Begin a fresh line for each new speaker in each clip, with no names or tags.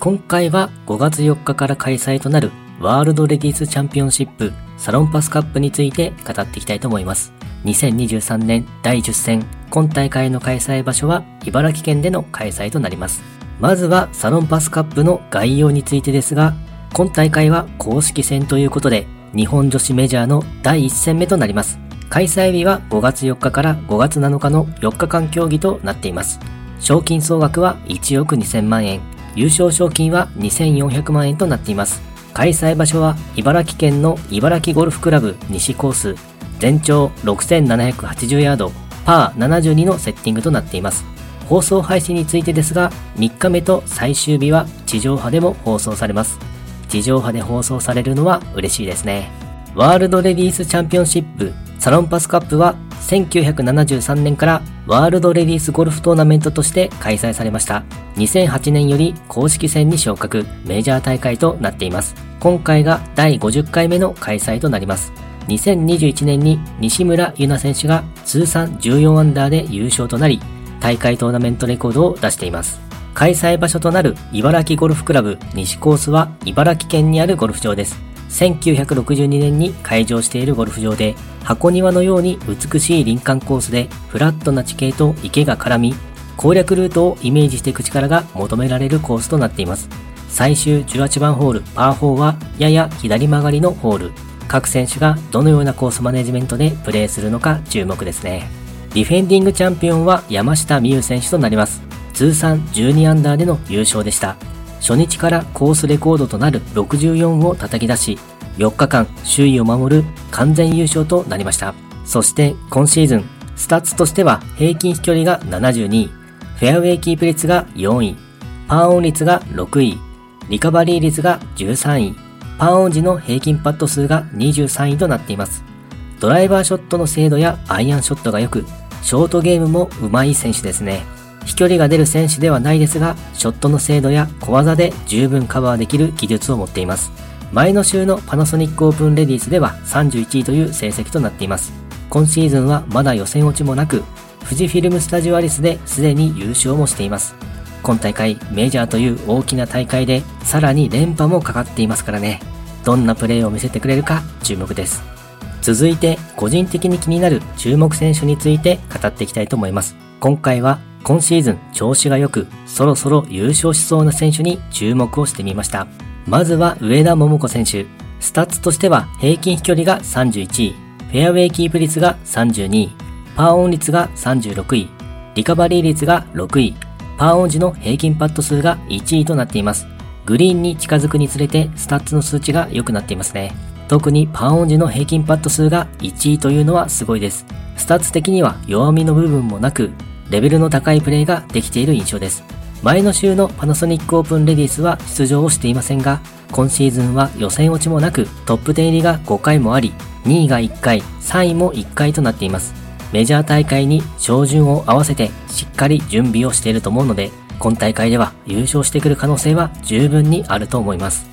今回は5月4日から開催となるワールドレディスチャンピオンシップサロンパスカップについて語っていきたいと思います。2023年第10戦、今大会の開催場所は茨城県での開催となります。まずはサロンパスカップの概要についてですが、今大会は公式戦ということで、日本女子メジャーの第1戦目となります。開催日は5月4日から5月7日の4日間競技となっています。賞金総額は1億2000万円、優勝賞金は2400万円となっています。開催場所は茨城県の茨城ゴルフクラブ西コース、全長6780ヤード、パー72のセッティングとなっています。放送配信についてですが、3日目と最終日は地上波でも放送されます。地上波で放送されるのは嬉しいですね。ワールドレディースチャンピオンシップサロンパスカップは1973年からワールドレディースゴルフトーナメントとして開催されました。2008年より公式戦に昇格、メジャー大会となっています。今回が第50回目の開催となります。2021年に西村優奈選手が通算14アンダーで優勝となり、大会トーナメントレコードを出しています。開催場所となる茨城ゴルフクラブ西コースは茨城県にあるゴルフ場です。1962年に開場しているゴルフ場で、箱庭のように美しい林間コースでフラットな地形と池が絡み、攻略ルートをイメージしていく力が求められるコースとなっています。最終18番ホールパー4はやや左曲がりのホール。各選手がどのようなコースマネジメントでプレーするのか注目ですね。ディフェンディングチャンピオンは山下美夢選手となります。通算12アンダーでの優勝でした。初日からコースレコードとなる64を叩き出し、4日間首位を守る完全優勝となりました。そして今シーズン、スタッツとしては平均飛距離が72位、フェアウェイキープ率が4位、パーオン率が6位、リカバリー率が13位、パーオン時の平均パット数が23位となっています。ドライバーショットの精度やアイアンショットが良く、ショートゲームも上手い選手ですね。飛距離が出る選手ではないですが、ショットの精度や小技で十分カバーできる技術を持っています。前の週のパナソニックオープンレディースでは31位という成績となっています。今シーズンはまだ予選落ちもなく、富士フィルムスタジオアリスですでに優勝もしています。今大会メジャーという大きな大会でさらに連覇もかかっていますからね。どんなプレーを見せてくれるか注目です。続いて個人的に気になる注目選手について語っていきたいと思います。今回は今シーズン調子が良く、そろそろ優勝しそうな選手に注目をしてみました。まずは上田桃子選手。スタッツとしては平均飛距離が31位、フェアウェイキープ率が32位、パーオン率が36位、リカバリー率が6位、パーオン時の平均パット数が1位となっています。グリーンに近づくにつれてスタッツの数値が良くなっていますね。特にパーオン時の平均パット数が1位というのはすごいです。スタッツ的には弱みの部分もなく、レベルの高いプレーができている印象です。前の週のパナソニックオープンレディースは出場をしていませんが、今シーズンは予選落ちもなくトップ10入りが5回もあり、2位が1回、3位も1回となっています。メジャー大会に照準を合わせてしっかり準備をしていると思うので、今大会では優勝してくる可能性は十分にあると思います。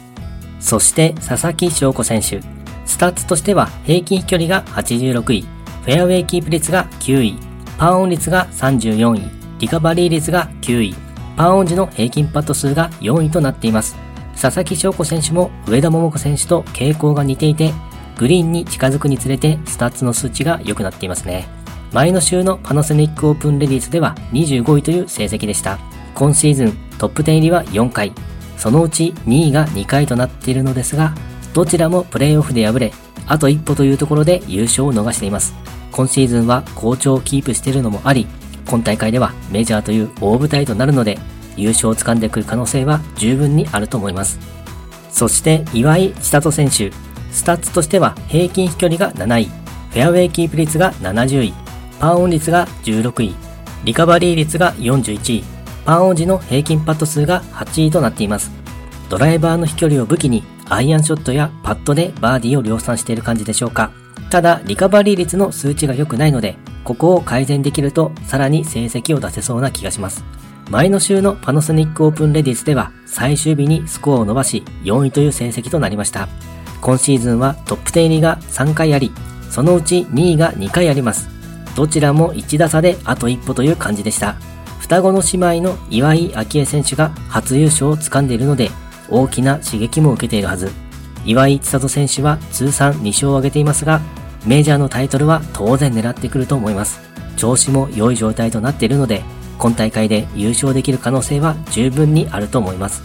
そしてささきしょうこ選手。スタッツとしては平均飛距離が86位、フェアウェイキープ率が9位、パーオン率が34位、リカバリー率が9位、パーオン時の平均パット数が4位となっています。ささきしょうこ選手も上田桃子選手と傾向が似ていて、グリーンに近づくにつれてスタッツの数値が良くなっていますね。前の週のパナソニックオープンレディースでは25位という成績でした。今シーズントップ10入りは4回、そのうち2位が2回となっているのですが、どちらもプレーオフで敗れ、あと一歩というところで優勝を逃しています。今シーズンは好調をキープしているのもあり、今大会ではメジャーという大舞台となるので、優勝を掴んでくる可能性は十分にあると思います。そして岩井千怜選手、スタッツとしては平均飛距離が7位、フェアウェイキープ率が70位、パーオン率が16位、リカバリー率が41位、パーオン時の平均パット数が8位となっています。ドライバーの飛距離を武器にアイアンショットやパットでバーディーを量産している感じでしょうか。ただ、リカバリー率の数値が良くないので、ここを改善できると、さらに成績を出せそうな気がします。前の週のパナソニックオープンレディスでは、最終日にスコアを伸ばし、4位という成績となりました。今シーズンはトップ10入りが3回あり、そのうち2位が2回あります。どちらも1打差であと一歩という感じでした。双子の姉妹の岩井明愛選手が初優勝を掴んでいるので、大きな刺激も受けているはず。岩井千怜選手は通算2勝を挙げていますが、メジャーのタイトルは当然狙ってくると思います。調子も良い状態となっているので、今大会で優勝できる可能性は十分にあると思います。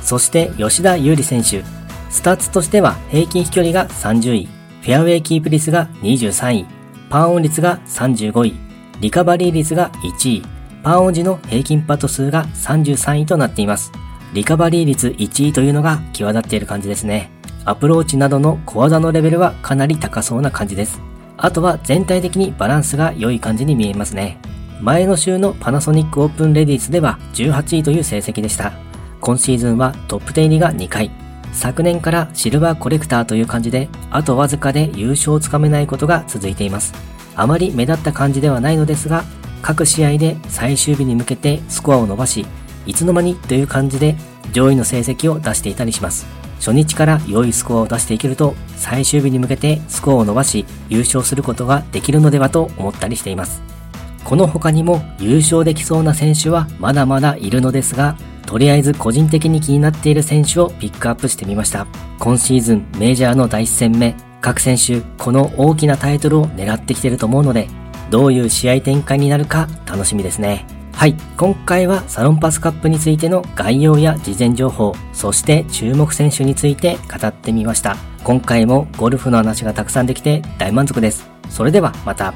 そして吉田優利選手。スタッツとしては平均飛距離が30位、フェアウェイキープ率が23位、パンオン率が35位、リカバリー率が1位、パンオン時の平均パット数が33位となっています。リカバリー率1位というのが際立っている感じですね。アプローチなどの小技のレベルはかなり高そうな感じです。あとは全体的にバランスが良い感じに見えますね。前の週のパナソニックオープンレディースでは18位という成績でした。今シーズンはトップ10入りが2回。昨年からシルバーコレクターという感じで、あとわずかで優勝をつかめないことが続いています。あまり目立った感じではないのですが、各試合で最終日に向けてスコアを伸ばし、いつの間にという感じで上位の成績を出していたりします。初日から良いスコアを出していけると、最終日に向けてスコアを伸ばし、優勝することができるのではと思ったりしています。この他にも優勝できそうな選手はまだまだいるのですが、とりあえず個人的に気になっている選手をピックアップしてみました。今シーズンメジャーの第1戦目、各選手この大きなタイトルを狙ってきてると思うので、どういう試合展開になるか楽しみですね。はい。今回はサロンパスカップについての概要や事前情報、そして注目選手について語ってみました。今回もゴルフの話がたくさんできて大満足です。それではまた。